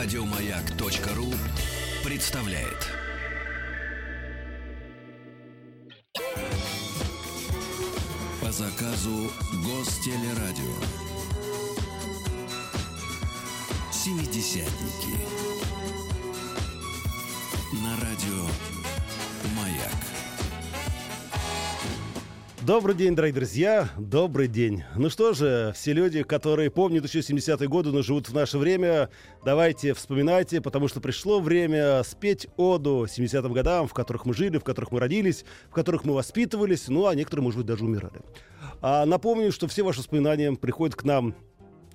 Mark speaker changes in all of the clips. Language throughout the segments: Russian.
Speaker 1: Радиомаяк.ру представляет. По заказу Гостелерадио. Семидесятники.
Speaker 2: Добрый день, дорогие друзья, добрый день. Ну что же, все люди, которые помнят еще 70-е годы, но живут в наше время, давайте вспоминайте, потому что пришло время спеть оду 70-м годам, в которых мы жили, в которых мы родились, в которых мы воспитывались, ну а некоторые, может быть, даже умирали. А напомню, что все ваши воспоминания приходят к нам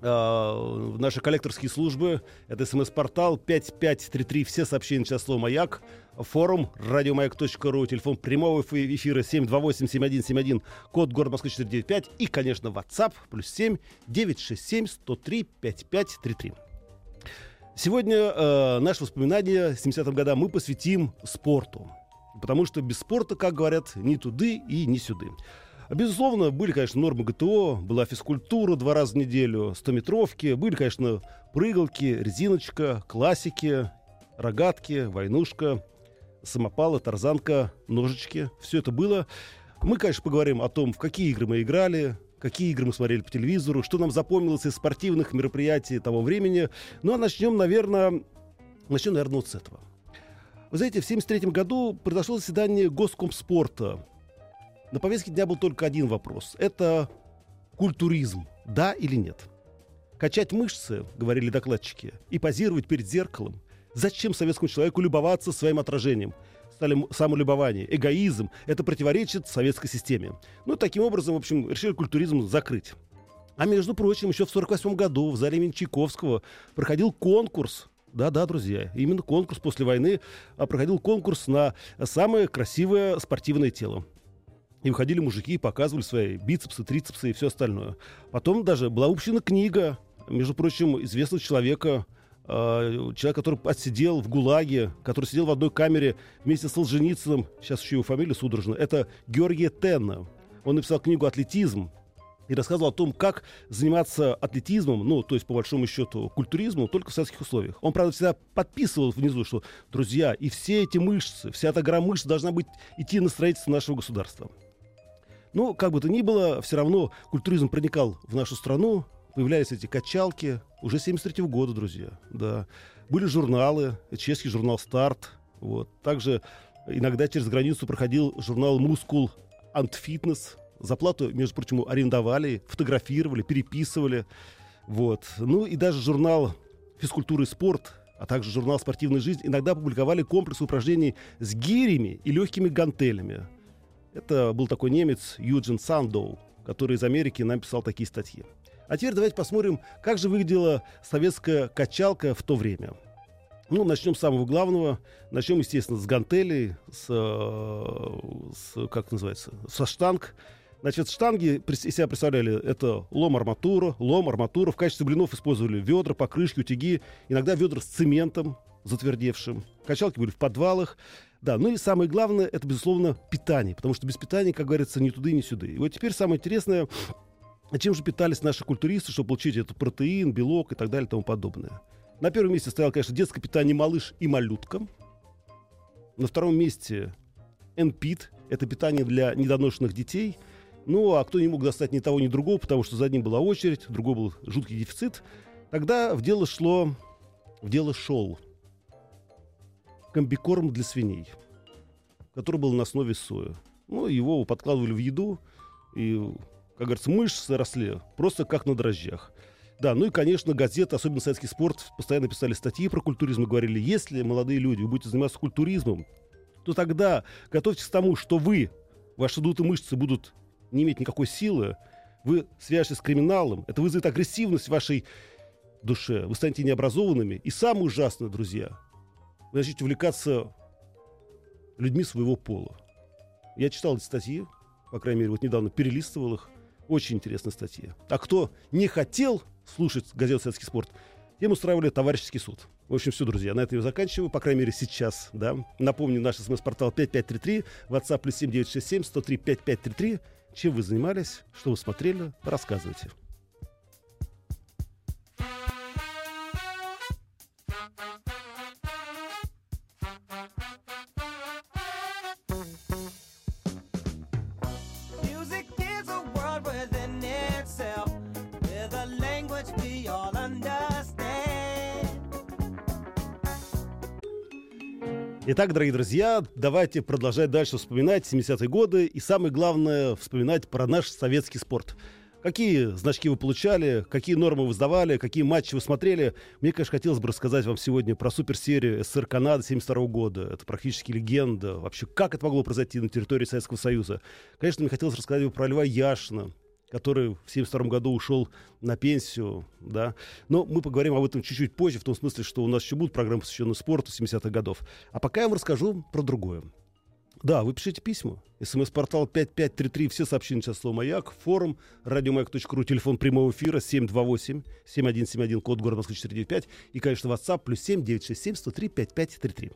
Speaker 2: наши коллекторские службы. Это смс-портал 5533. Все сообщения сейчас слово «Маяк». Форум радиомаяк.ру. Телефон прямого эфира 728-7171. Код город Москвы 495. И, конечно, WhatsApp плюс 7 967 103 5533. Сегодня э, наше воспоминание 70-м годам мы посвятим спорту. Потому что без спорта, как говорят, ни туды и ни сюды. Безусловно, были, конечно, нормы ГТО, была физкультура два раза в неделю, стометровки, были, конечно, прыгалки, резиночка, классики, рогатки, войнушка, самопалы, тарзанка, ножички. Все это было. Мы, конечно, поговорим о том, в какие игры мы играли, какие игры мы смотрели по телевизору, что нам запомнилось из спортивных мероприятий того времени. Ну, а начнем, наверное, начнем, наверное, вот с этого. Вы знаете, в 1973 году произошло заседание Госкомспорта, на повестке дня был только один вопрос. Это культуризм. Да или нет? Качать мышцы, говорили докладчики, и позировать перед зеркалом. Зачем советскому человеку любоваться своим отражением? Самолюбование, эгоизм. Это противоречит советской системе. Ну, таким образом, в общем, решили культуризм закрыть. А между прочим, еще в 1948 году в зале имени Чайковского проходил конкурс да-да, друзья, именно конкурс после войны а, проходил конкурс на самое красивое спортивное тело. И выходили мужики и показывали свои бицепсы, трицепсы и все остальное. Потом даже была выпущена книга, между прочим, известного человека, э, человек, который отсидел в ГУЛАГе, который сидел в одной камере вместе с Солженицыным, сейчас еще его фамилия судорожно, это Георгий Тенна. Он написал книгу «Атлетизм», и рассказывал о том, как заниматься атлетизмом, ну, то есть, по большому счету, культуризмом, только в советских условиях. Он, правда, всегда подписывал внизу, что, друзья, и все эти мышцы, вся эта гора мышц должна быть идти на строительство нашего государства. Ну, как бы то ни было, все равно культуризм проникал в нашу страну, появлялись эти качалки уже 73 -го года, друзья, да. Были журналы, чешский журнал «Старт», вот. Также иногда через границу проходил журнал «Мускул Антфитнес». За плату, между прочим, арендовали, фотографировали, переписывали. Вот. Ну и даже журнал «Физкультура и спорт», а также журнал «Спортивная жизнь» иногда публиковали комплекс упражнений с гирями и легкими гантелями. Это был такой немец Юджин Сандоу, который из Америки нам писал такие статьи. А теперь давайте посмотрим, как же выглядела советская качалка в то время. Ну, начнем с самого главного. Начнем, естественно, с гантелей, с, э, с как называется, со штанг. Значит, штанги из себя представляли это лом-арматура, лом-арматура. В качестве блинов использовали ведра, покрышки, утюги. Иногда ведра с цементом затвердевшим. Качалки были в подвалах. Да, ну и самое главное, это, безусловно, питание, потому что без питания, как говорится, ни туды, ни сюда. И вот теперь самое интересное, чем же питались наши культуристы, чтобы получить этот протеин, белок и так далее и тому подобное. На первом месте стоял, конечно, детское питание малыш и малютка. На втором месте НПИТ, это питание для недоношенных детей. Ну, а кто не мог достать ни того, ни другого, потому что за одним была очередь, другой был жуткий дефицит, тогда в дело шло, в дело шел комбикорм для свиней, который был на основе соя. Ну, его подкладывали в еду, и, как говорится, мышцы росли просто как на дрожжах. Да, ну и, конечно, газеты, особенно «Советский спорт», постоянно писали статьи про культуризм и говорили, если, молодые люди, вы будете заниматься культуризмом, то тогда готовьтесь к тому, что вы, ваши дутые мышцы будут не иметь никакой силы, вы свяжетесь с криминалом, это вызовет агрессивность вашей душе, вы станете необразованными. И самое ужасное, друзья, вы начнете увлекаться людьми своего пола. Я читал эти статьи, по крайней мере, вот недавно перелистывал их. Очень интересные статьи. А кто не хотел слушать газету «Советский спорт», тем устраивали товарищеский суд. В общем, все, друзья, на этом я заканчиваю, по крайней мере, сейчас, да. Напомню, наш смс-портал 5533, WhatsApp плюс 7967 103 5533. Чем вы занимались, что вы смотрели, рассказывайте. Итак, дорогие друзья, давайте продолжать дальше вспоминать 70-е годы и самое главное вспоминать про наш советский спорт. Какие значки вы получали, какие нормы вы сдавали, какие матчи вы смотрели. Мне, конечно, хотелось бы рассказать вам сегодня про суперсерию СССР Канада 72 года. Это практически легенда. Вообще, как это могло произойти на территории Советского Союза? Конечно, мне хотелось рассказать про Льва Яшина, который в 1972 году ушел на пенсию, да. Но мы поговорим об этом чуть-чуть позже, в том смысле, что у нас еще будут программы, посвященные спорту 70-х годов. А пока я вам расскажу про другое. Да, вы пишите письма. СМС-портал 5533, все сообщения сейчас слово «Маяк», форум, радиомаяк.ру, телефон прямого эфира 728-7171, код города Москвы 495 и, конечно, WhatsApp плюс 7 967 103 5533.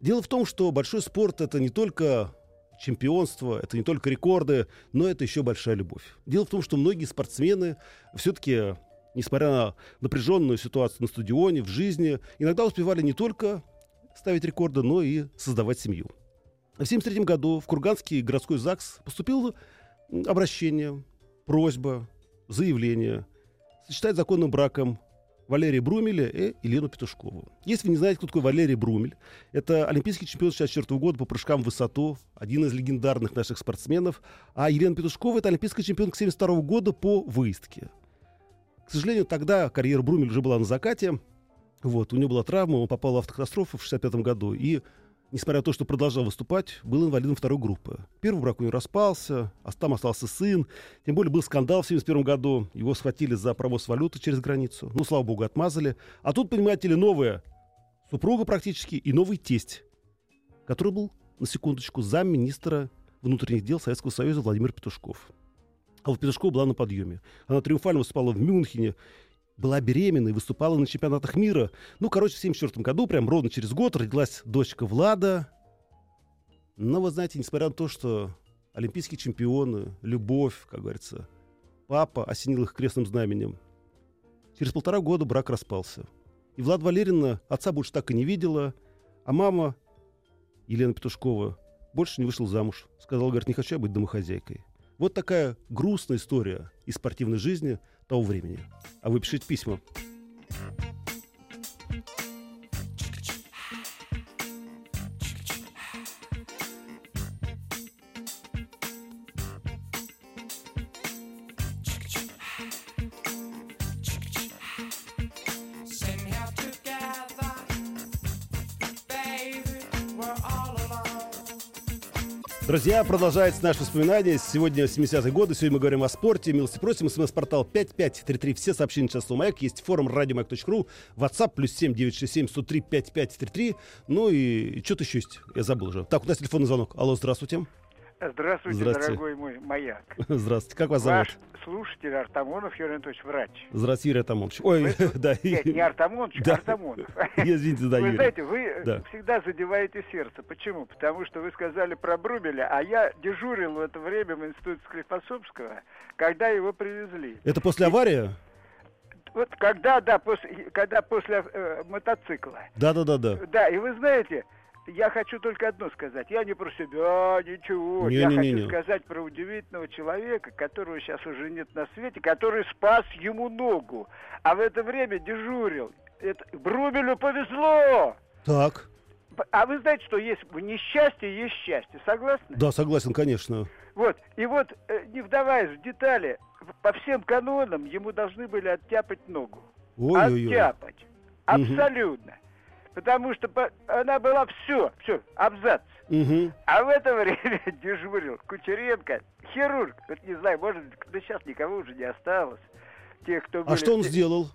Speaker 2: Дело в том, что большой спорт — это не только чемпионство, это не только рекорды, но это еще большая любовь. Дело в том, что многие спортсмены все-таки, несмотря на напряженную ситуацию на стадионе, в жизни, иногда успевали не только ставить рекорды, но и создавать семью. В 1973 году в Курганский городской ЗАГС поступило обращение, просьба, заявление сочетать законным браком Валерия Брумеля и Елену Петушкову. Если вы не знаете, кто такой Валерий Брумель, это олимпийский чемпион 64 года по прыжкам в высоту, один из легендарных наших спортсменов, а Елена Петушкова это олимпийский чемпион 72 года по выездке. К сожалению, тогда карьера Брумель уже была на закате, вот, у него была травма, он попал в автокатастрофу в 65 году, и несмотря на то, что продолжал выступать, был инвалидом второй группы. Первый брак у него распался, а там остался сын. Тем более был скандал в 1971 году. Его схватили за провоз валюты через границу. Ну, слава богу, отмазали. А тут, понимаете ли, новая супруга практически и новый тесть, который был, на секундочку, замминистра внутренних дел Советского Союза Владимир Петушков. А вот Петушкова была на подъеме. Она триумфально выступала в Мюнхене, была беременна и выступала на чемпионатах мира. Ну, короче, в 1974 году, прям ровно через год, родилась дочка Влада. Но, вы знаете, несмотря на то, что олимпийские чемпионы, любовь, как говорится, папа осенил их крестным знаменем, через полтора года брак распался. И Влад Валерьевна отца больше так и не видела, а мама, Елена Петушкова, больше не вышла замуж. Сказала, говорит, не хочу я быть домохозяйкой. Вот такая грустная история из спортивной жизни того времени. А вы пишите письма. Друзья, продолжается наше воспоминание. Сегодня 70-е годы. Сегодня мы говорим о спорте. Милости просим. СМС-портал 5533. Все сообщения сейчас слово «Маяк». Есть форум радиомаяк.ру. WhatsApp плюс 7 967 103 5533. Ну и, и что-то еще есть. Я забыл уже. Так, у нас телефонный звонок. Алло, здравствуйте.
Speaker 3: Здравствуйте,
Speaker 2: Здравствуйте.
Speaker 3: дорогой мой маяк.
Speaker 2: Здравствуйте. Как вас зовут?
Speaker 3: Ваш слушатель Артамонов Юрий Анатольевич, врач.
Speaker 2: Здравствуйте, Юрий Атамонович. Ой,
Speaker 3: Вы-
Speaker 2: да.
Speaker 3: Нет, не Артамонович,
Speaker 2: Да.
Speaker 3: а Артамонов.
Speaker 2: Извините, да,
Speaker 3: Вы
Speaker 2: Юрий.
Speaker 3: знаете, вы
Speaker 2: Да.
Speaker 3: всегда задеваете сердце. Почему? Потому что вы сказали про Брубеля, а я дежурил в это время в институте Склифосовского, когда его привезли.
Speaker 2: Это после аварии?
Speaker 3: Вот когда, да, после, когда после э, мотоцикла.
Speaker 2: Да-да-да-да.
Speaker 3: Да, и вы знаете, я хочу только одно сказать. Я не про себя, ничего. я
Speaker 2: Не-не-не-не.
Speaker 3: хочу сказать про удивительного человека, которого сейчас уже нет на свете, который спас ему ногу, а в это время дежурил. Это, Брубелю повезло!
Speaker 2: Так.
Speaker 3: А вы знаете, что есть в несчастье есть счастье, согласны?
Speaker 2: Да, согласен, конечно.
Speaker 3: Вот, и вот, э, не вдаваясь в детали, по всем канонам ему должны были оттяпать ногу.
Speaker 2: Ой-ой-ой.
Speaker 3: Оттяпать. Абсолютно. Потому что по- она была все, все, абзац.
Speaker 2: Мгм.
Speaker 3: А в это время дежурил Кучеренко, хирург. Вот не знаю, может, да сейчас никого уже не осталось. Тех, кто
Speaker 2: А
Speaker 3: были
Speaker 2: что он сделал?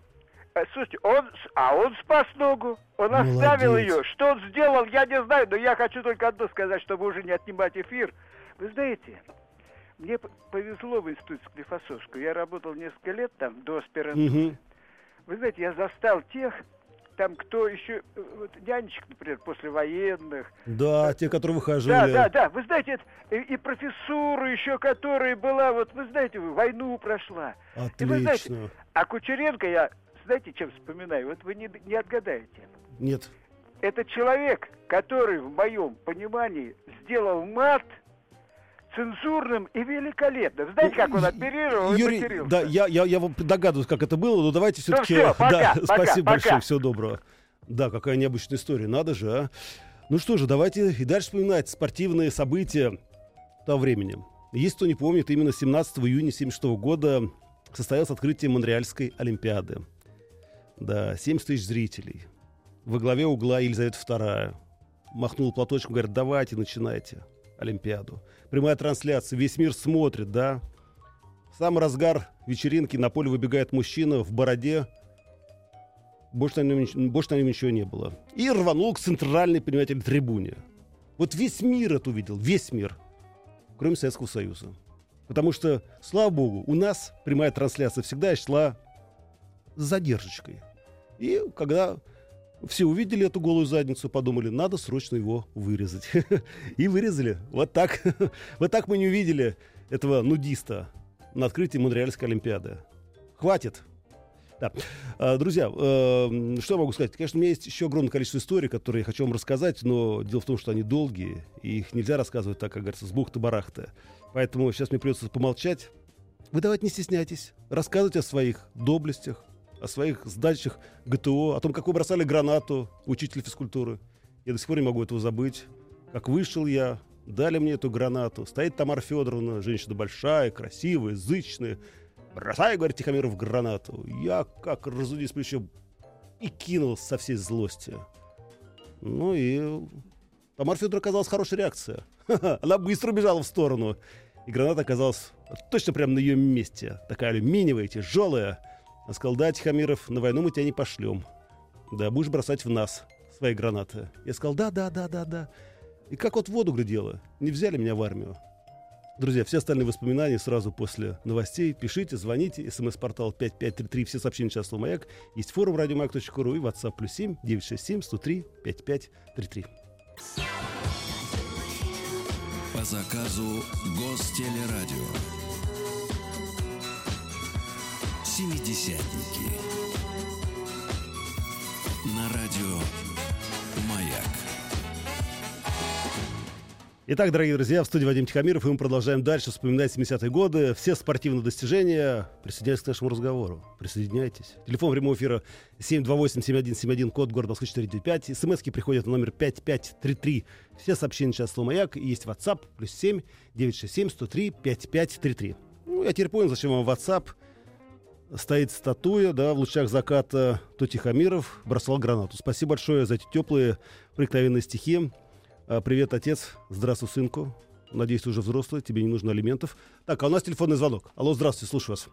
Speaker 3: А, Слушайте, он, а он спас ногу. Он оставил
Speaker 2: Молодец.
Speaker 3: ее. Что он сделал, я не знаю, но я хочу только одно сказать, чтобы уже не отнимать эфир. Вы знаете, мне повезло в институте Склифосовского. Я работал несколько лет там, до аспирантуры.
Speaker 2: Мгм.
Speaker 3: Вы знаете, я застал тех, там кто еще, э, вот, нянечек, например, послевоенных.
Speaker 2: Да, те, которые
Speaker 3: Да,
Speaker 2: выхаживали.
Speaker 3: да, да, вы знаете, это, и, и профессура еще, которая была, вот вы знаете, войну прошла. И вы знаете,
Speaker 2: Отлично.
Speaker 3: А Кучеренко я, знаете, чем вспоминаю? Вот вы не, не отгадаете.
Speaker 2: Нет.
Speaker 3: Это человек, который, в моем понимании, сделал мат цензурным и великолепным. Знаете, как он оперировал и
Speaker 2: Юрий,
Speaker 3: матерился?
Speaker 2: да, я, я, я вам догадываюсь, как это было, но давайте все-таки...
Speaker 3: всё, пока,
Speaker 2: да,
Speaker 3: пока,
Speaker 2: спасибо
Speaker 3: пока.
Speaker 2: большое, всего доброго. Да, какая необычная история, надо же, а. Ну что же, давайте и дальше вспоминать спортивные события того времени. Есть кто не помнит, именно 17 июня 1976 года состоялось открытие Монреальской Олимпиады. Да, 70 тысяч зрителей. Во главе угла Елизавета II. Махнул платочком, говорит, давайте, начинайте Олимпиаду. Прямая трансляция, весь мир смотрит, да. В самый разгар вечеринки на поле выбегает мужчина в бороде. Больше на нем, больше на нем ничего не было. И рванул к центральной, понимаете, трибуне. Вот весь мир это увидел, весь мир. Кроме Советского Союза. Потому что, слава богу, у нас прямая трансляция всегда шла с задержкой. И когда все увидели эту голую задницу, подумали, надо срочно его вырезать. И вырезали. Вот так. Вот так мы не увидели этого нудиста на открытии Монреальской Олимпиады. Хватит. Да. А, друзья, э, что я могу сказать? Конечно, у меня есть еще огромное количество историй, которые я хочу вам рассказать, но дело в том, что они долгие, и их нельзя рассказывать так, как говорится, с бухты-барахта. Поэтому сейчас мне придется помолчать. Вы давайте не стесняйтесь. Рассказывайте о своих доблестях, о своих сдачах ГТО, о том, как вы бросали гранату учителя физкультуры. Я до сих пор не могу этого забыть. Как вышел я, дали мне эту гранату. Стоит Тамара Федоровна, женщина большая, красивая, зычная. Бросай, говорит Тихомиров, гранату. Я, как разудись плечом, и кинул со всей злости. Ну и Тамара Федоровна оказалась хорошая реакция. Она быстро убежала в сторону. И граната оказалась точно прямо на ее месте. Такая алюминиевая, тяжелая. Она сказала, да, Тихомиров, на войну мы тебя не пошлем. Да, будешь бросать в нас свои гранаты. Я сказал, да, да, да, да, да. И как вот воду глядела. Не взяли меня в армию. Друзья, все остальные воспоминания сразу после новостей. Пишите, звоните. СМС-портал 5533. Все сообщения часто «Маяк». Есть форум радиомаяк.ру и WhatsApp плюс 7 967 103 5533.
Speaker 1: По заказу Гостелерадио. Семидесятники. На радио «Маяк».
Speaker 2: Итак, дорогие друзья, в студии Вадим Тихомиров, и мы продолжаем дальше вспоминать 70-е годы, все спортивные достижения. Присоединяйтесь к нашему разговору. Присоединяйтесь. Телефон прямого эфира 728-7171, код города Москвы 495. СМСки приходят на номер 5533. Все сообщения сейчас слово «Маяк». И есть WhatsApp, плюс 7 967 103 5533. Ну, я теперь понял, зачем вам WhatsApp. Стоит статуя, да, в лучах заката то Тихомиров бросал гранату. Спасибо большое за эти теплые проникновенные стихи. А, Привет, отец. Здравствуй, сынку. Надеюсь, ты уже взрослый, тебе не нужно алиментов. Так, а у нас телефонный звонок. Алло, здравствуйте, слушаю вас.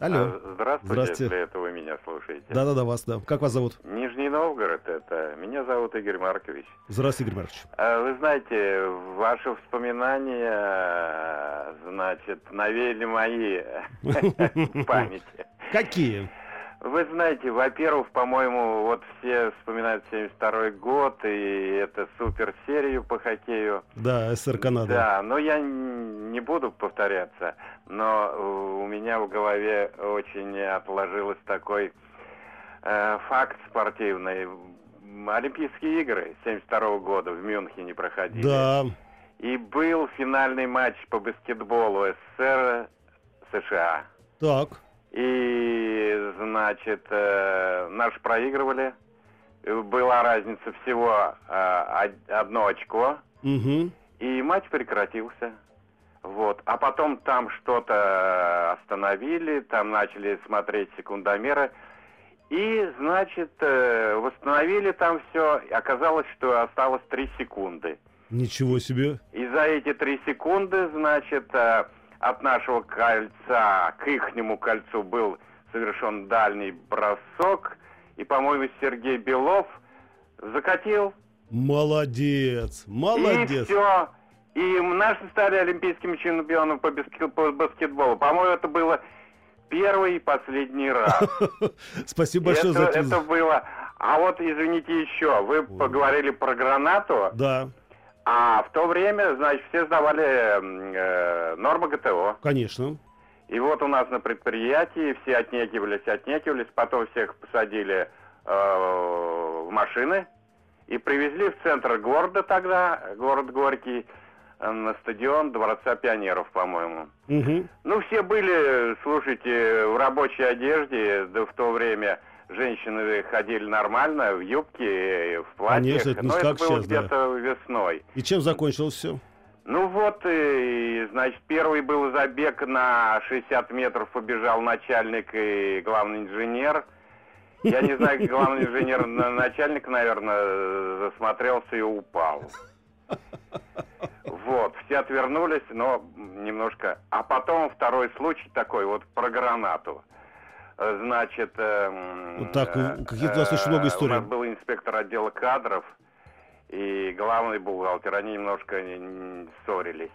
Speaker 2: Алло.
Speaker 4: А, Здравствуйте,
Speaker 2: Здравствуйте.
Speaker 4: если это вы меня слушаете.
Speaker 2: Да-да-да, вас, да. Как вас зовут?
Speaker 4: Нижний Новгород это. Меня зовут Игорь Маркович.
Speaker 2: Здравствуйте, Игорь Маркович.
Speaker 4: А, Вы знаете, ваши воспоминания, значит, навели мои памяти.
Speaker 2: Какие?
Speaker 4: Вы знаете, во-первых, по-моему, вот все вспоминают 72 год, и это супер серию по хоккею.
Speaker 2: Да, СССР Канада.
Speaker 4: Да, но я не буду повторяться, но у меня в голове очень отложилось такой э, факт спортивный. Олимпийские игры 72 года в Мюнхене проходили.
Speaker 2: Да.
Speaker 4: И был финальный матч по баскетболу СССР США.
Speaker 2: Так.
Speaker 4: И, значит, э, наши проигрывали. Э, Была разница всего э, од- одно очко.
Speaker 2: Угу.
Speaker 4: И матч прекратился. Вот. А потом там что-то остановили, там начали смотреть секундомеры. И, значит, э, восстановили там все. Оказалось, что осталось 3 секунды.
Speaker 2: Ничего себе.
Speaker 4: И за эти 3 секунды, значит, э, от нашего кольца к ихнему кольцу был совершен дальний бросок. И, по-моему, Сергей Белов закатил
Speaker 2: Молодец.
Speaker 4: и
Speaker 2: Молодец.
Speaker 4: все. И наши стали олимпийскими чемпионами по баскетболу. По-моему, это было первый и последний раз.
Speaker 2: Спасибо большое
Speaker 4: это,
Speaker 2: за
Speaker 4: это было. А вот извините еще, вы поговорили про гранату,
Speaker 2: Да,
Speaker 4: а в то время, значит, все сдавали э, нормы ГТО.
Speaker 2: конечно.
Speaker 4: И вот у нас на предприятии все отнекивались, отнекивались, потом всех посадили э, в машины и привезли в центр города тогда, город Горький, на стадион Дворца пионеров, по-моему.
Speaker 2: Угу.
Speaker 4: Ну, все были, слушайте, в рабочей одежде, да в то время женщины ходили нормально, в юбке, в платьях.
Speaker 2: Конечно, это
Speaker 4: Но это было
Speaker 2: сейчас, да.
Speaker 4: где-то весной.
Speaker 2: И чем закончилось все?
Speaker 4: Ну вот, и, значит, первый был забег на 60 метров, побежал начальник и главный инженер. Я не знаю, главный инженер, на- начальник, наверное, засмотрелся и упал. Все отвернулись, но немножко... А потом второй случай такой, вот про гранату. Значит... эм,
Speaker 2: Вот так,
Speaker 4: э,
Speaker 2: каких-то у очень много
Speaker 4: э,
Speaker 2: историй.
Speaker 4: У нас был инспектор отдела кадров и главный бухгалтер. Они немножко ссорились.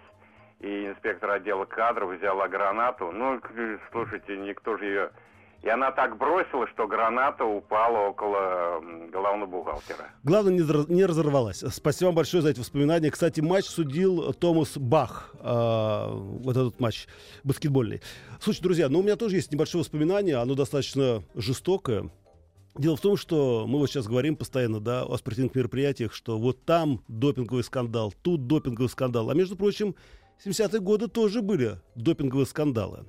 Speaker 4: И инспектор отдела кадров взяла гранату. Ну, слушайте, никто же ее... И она так бросила, что граната упала около главного бухгалтера.
Speaker 2: Главное, не разорвалась. Спасибо вам большое за эти воспоминания. Кстати, матч судил Томас Бах. э, вот этот матч баскетбольный. Слушайте, друзья, ну у меня тоже есть небольшое воспоминание. Оно достаточно жестокое. Дело в том, что мы вот сейчас говорим постоянно, да, о спортивных мероприятиях, что вот там допинговый скандал, тут допинговый скандал. А между прочим, 70-е годы тоже были допинговые скандалы.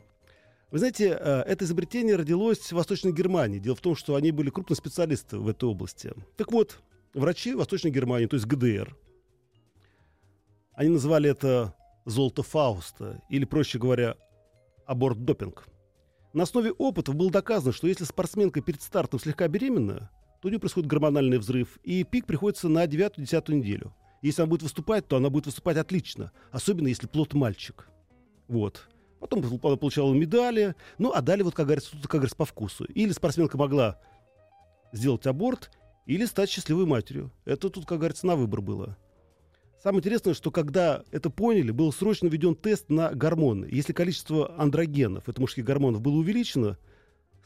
Speaker 2: Вы знаете, э, это изобретение родилось в Восточной Германии. Дело в том, что они были крупные специалисты в этой области. Так вот, врачи Восточной Германии, то есть ГДР, они называли это «золото Фауста», или, проще говоря, аборт-допинг. На основе опытов было доказано, что если спортсменка перед стартом слегка беременна, то у нее происходит гормональный взрыв, и пик приходится на 9-10 неделю. Если она будет выступать, то она будет выступать отлично, особенно если плод мальчик. Вот. Потом получала медали, ну, а далее, вот, как говорится, тут, как говорится, по вкусу. Или спортсменка могла сделать аборт, или стать счастливой матерью. Это тут, как говорится, на выбор было. Самое интересное, что когда это поняли, был срочно введен тест на гормоны. Если количество андрогенов, это мужских гормонов, было увеличено,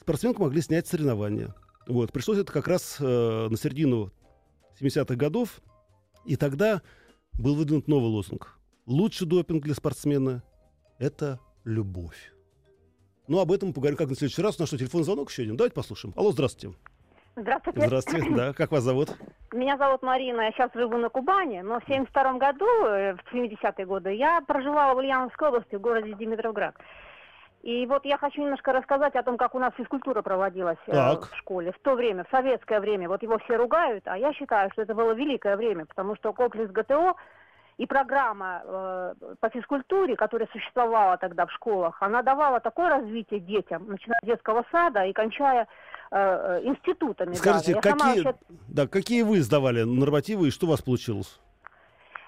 Speaker 2: спортсменку могли снять соревнования. Вот. Пришлось это как раз э, на середину 70-х годов. И тогда был выдвинут новый лозунг. Лучший допинг для спортсмена – это любовь. Ну, об этом поговорим как на следующий раз. У нас что, телефонный звонок еще один? Давайте послушаем. Алло, здравствуйте.
Speaker 5: Здравствуйте.
Speaker 2: Здравствуйте, да. Как вас зовут?
Speaker 5: Меня зовут Марина, я сейчас живу на Кубани, но в 72 году, э, в 70-е годы, я проживала в Ульяновской области, в городе Димитровград. И вот я хочу немножко рассказать о том, как у нас физкультура проводилась э,
Speaker 2: Так.
Speaker 5: в школе в то время, в советское время. Вот его все ругают, а я считаю, что это было великое время, потому что комплекс ГТО и программа э, по физкультуре, которая существовала тогда в школах, она давала такое развитие детям, начиная с детского сада и кончая э, э, институтами.
Speaker 2: Скажите,
Speaker 5: даже. Я сама
Speaker 2: какие,
Speaker 5: вообще-
Speaker 2: да, какие вы сдавали нормативы и что у вас получилось?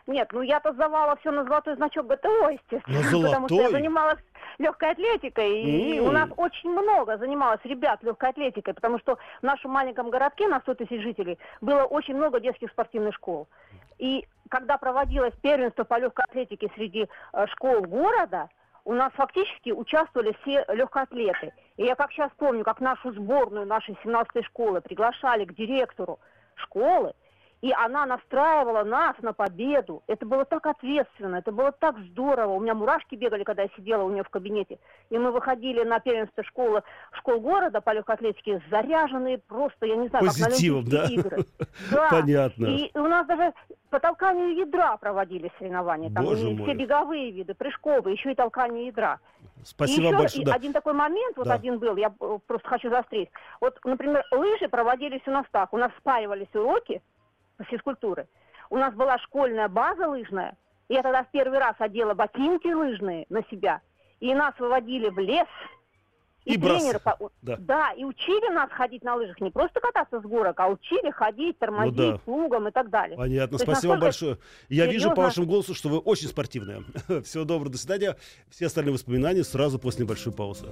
Speaker 5: Нет, ну я-то сдавала все на золотой значок ГТО, естественно.
Speaker 2: На
Speaker 5: Потому что я
Speaker 2: золотой?
Speaker 5: занималась легкой атлетикой, и
Speaker 2: М.
Speaker 5: у нас очень много занималось ребят легкой атлетикой, потому что в нашем маленьком городке на 100 тысяч жителей было очень много детских спортивных школ. И когда проводилось первенство по легкой атлетике среди э, школ города, у нас фактически участвовали все легкоатлеты. И я как сейчас помню, как нашу сборную нашей 17-й школы приглашали к директору школы, и она настраивала нас на победу. Это было так ответственно, это было так здорово. У меня мурашки бегали, когда я сидела у нее в кабинете. И мы выходили на первенство школы, школ города по легкой атлетике, заряженные просто, я не знаю,
Speaker 2: Позитивом,
Speaker 5: как
Speaker 2: да?
Speaker 5: на Олимпийские игры. Да.
Speaker 2: Понятно.
Speaker 5: И у нас даже по толканию ядра проводились соревнования. Там
Speaker 2: Боже
Speaker 5: и
Speaker 2: мой.
Speaker 5: все беговые виды, прыжковые, еще и толкание ядра.
Speaker 2: Спасибо
Speaker 5: и еще
Speaker 2: большое. да.
Speaker 5: один такой момент, вот
Speaker 2: Да.
Speaker 5: один был, я просто хочу заострить. Вот, например, лыжи проводились у нас так. У нас спаивались уроки физкультуры. У нас была школьная база лыжная. И я тогда в первый раз одела ботинки лыжные на себя. И нас выводили в лес.
Speaker 2: И брос-
Speaker 5: тренеры по-
Speaker 2: да.
Speaker 5: и учили нас ходить на лыжах. Не просто кататься с горок, а учили ходить, тормозить,
Speaker 2: Ну да.
Speaker 5: плугом и так далее.
Speaker 2: Понятно,
Speaker 5: То
Speaker 2: спасибо вам большое. Я вижу по
Speaker 5: серьезно?
Speaker 2: вашему голосу, что вы очень спортивная. Всего доброго, до свидания. Все остальные воспоминания сразу после небольшой паузы.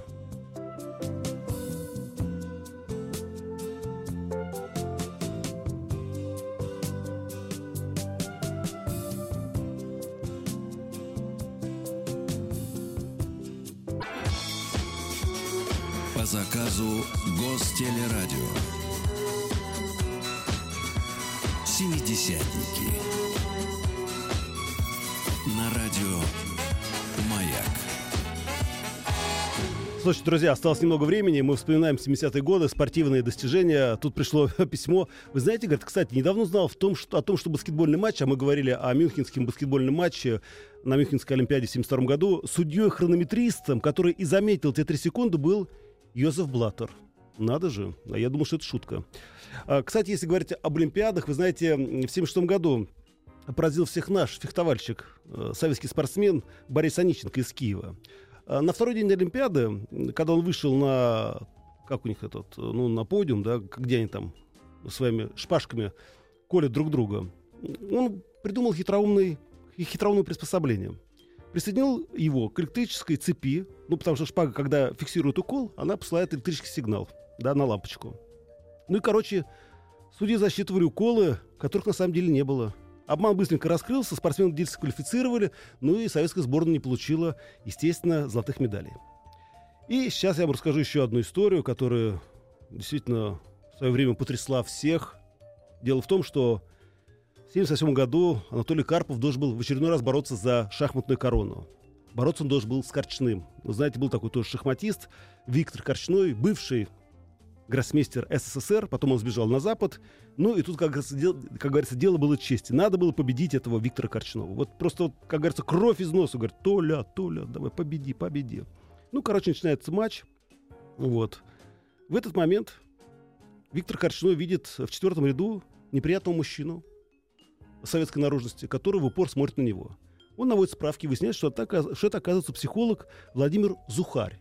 Speaker 1: Заказу Гостелерадио. Семидесятники. На радио Маяк.
Speaker 2: Слушайте, друзья, осталось немного времени. Мы вспоминаем 70-е годы, спортивные достижения. Тут пришло письмо. Вы знаете, говорит, кстати, недавно узнал в том, что, о том, что баскетбольный матч, а мы говорили о мюнхенском баскетбольном матче на Мюнхенской Олимпиаде в 72 году, судьей-хронометристом, который и заметил те три секунды, был Йозеф Блаттер. Надо же. А я думал, что это шутка. А, кстати, если говорить об Олимпиадах, вы знаете, в 76 году поразил всех наш фехтовальщик, э, советский спортсмен Борис Аниченко из Киева. А на второй день Олимпиады, когда он вышел на, как у них этот, ну, на подиум, да, где они там своими шпажками колят друг друга, он придумал хитроумный, хитроумное приспособление. Присоединил его к электрической цепи, ну, потому что шпага, когда фиксирует укол, она посылает электрический сигнал, да, на лампочку. Ну и, короче, судьи засчитывали уколы, которых на самом деле не было. Обман быстренько раскрылся, спортсменов дисквалифицировали, ну и советская сборная не получила, естественно, золотых медалей. И сейчас я вам расскажу еще одну историю, которая действительно в свое время потрясла всех. Дело в том, что в 1978 году Анатолий Карпов должен был в очередной раз бороться за шахматную корону. Бороться он должен был с Корчным. Вы знаете, был такой тоже шахматист Виктор Корчной, бывший гроссмейстер СССР, потом он сбежал на Запад. Ну и тут, как как говорится, дело было чести. Надо было победить этого Виктора Корчнова. Вот просто, вот, как говорится, кровь из носа. Говорит, Толя, Толя, давай, победи, победи. Ну, короче, начинается матч. Вот. В этот момент Виктор Корчной видит в четвертом ряду неприятного мужчину советской наружности, который в упор смотрит на него. Он наводит справки, выясняет, что это, что это оказывается психолог Владимир Зухарь.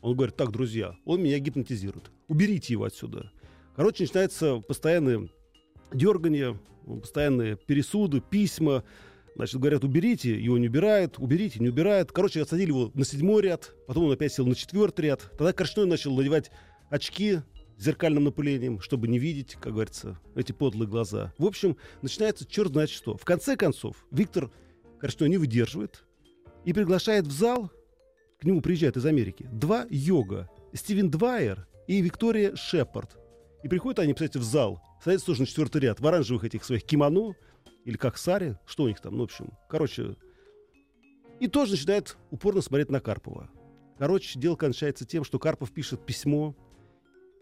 Speaker 2: Он говорит, так, друзья, он меня гипнотизирует. Уберите его отсюда. Короче, начинается постоянное дергание, постоянные пересуды, письма. Значит, говорят, уберите, его не убирают, уберите, не убирают. Короче, отсадили его на седьмой ряд, потом он опять сел на четвертый ряд. Тогда Корчной начал надевать очки зеркальным напылением, чтобы не видеть, как говорится, эти подлые глаза. В общем, начинается черт знает что. В конце концов, Виктор Корчной не выдерживает и приглашает в зал к нему приезжают из Америки два йога. Стивен Двайер и Виктория Шепард. И приходят они, кстати, в зал. Садятся тоже на четвертый ряд в оранжевых этих своих кимоно. Или как сари. Что у них там? Ну, в общем, короче. И тоже начинает упорно смотреть на Карпова. Короче, дело кончается тем, что Карпов пишет письмо.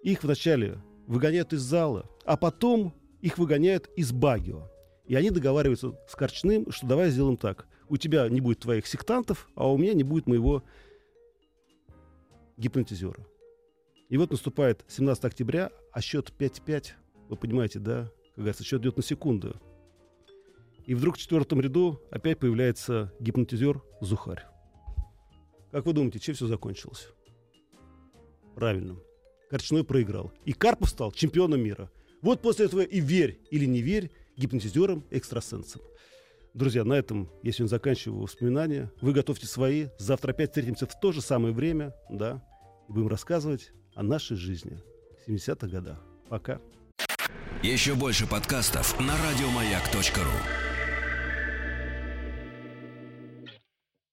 Speaker 2: Их вначале выгоняют из зала, а потом их выгоняют из Багио. И они договариваются с Корчным, что давай сделаем так. У тебя не будет твоих сектантов, а у меня не будет моего гипнотизера. И вот наступает 17 октября, а счет 5-5. Вы понимаете, да? Как говорится, счет идет на секунду. И вдруг в четвертом ряду опять появляется гипнотизер Зухарь. Как вы думаете, чем все закончилось? Правильно. Корчной проиграл. И Карпов стал чемпионом мира. Вот после этого и верь или не верь гипнотизерам, экстрасенсам. Друзья, на этом я сегодня заканчиваю воспоминания. Вы готовьте свои. Завтра опять встретимся в то же самое время, да, и будем рассказывать о нашей жизни в 70-х годах. Пока.
Speaker 1: Еще больше подкастов на радиомаяк.ру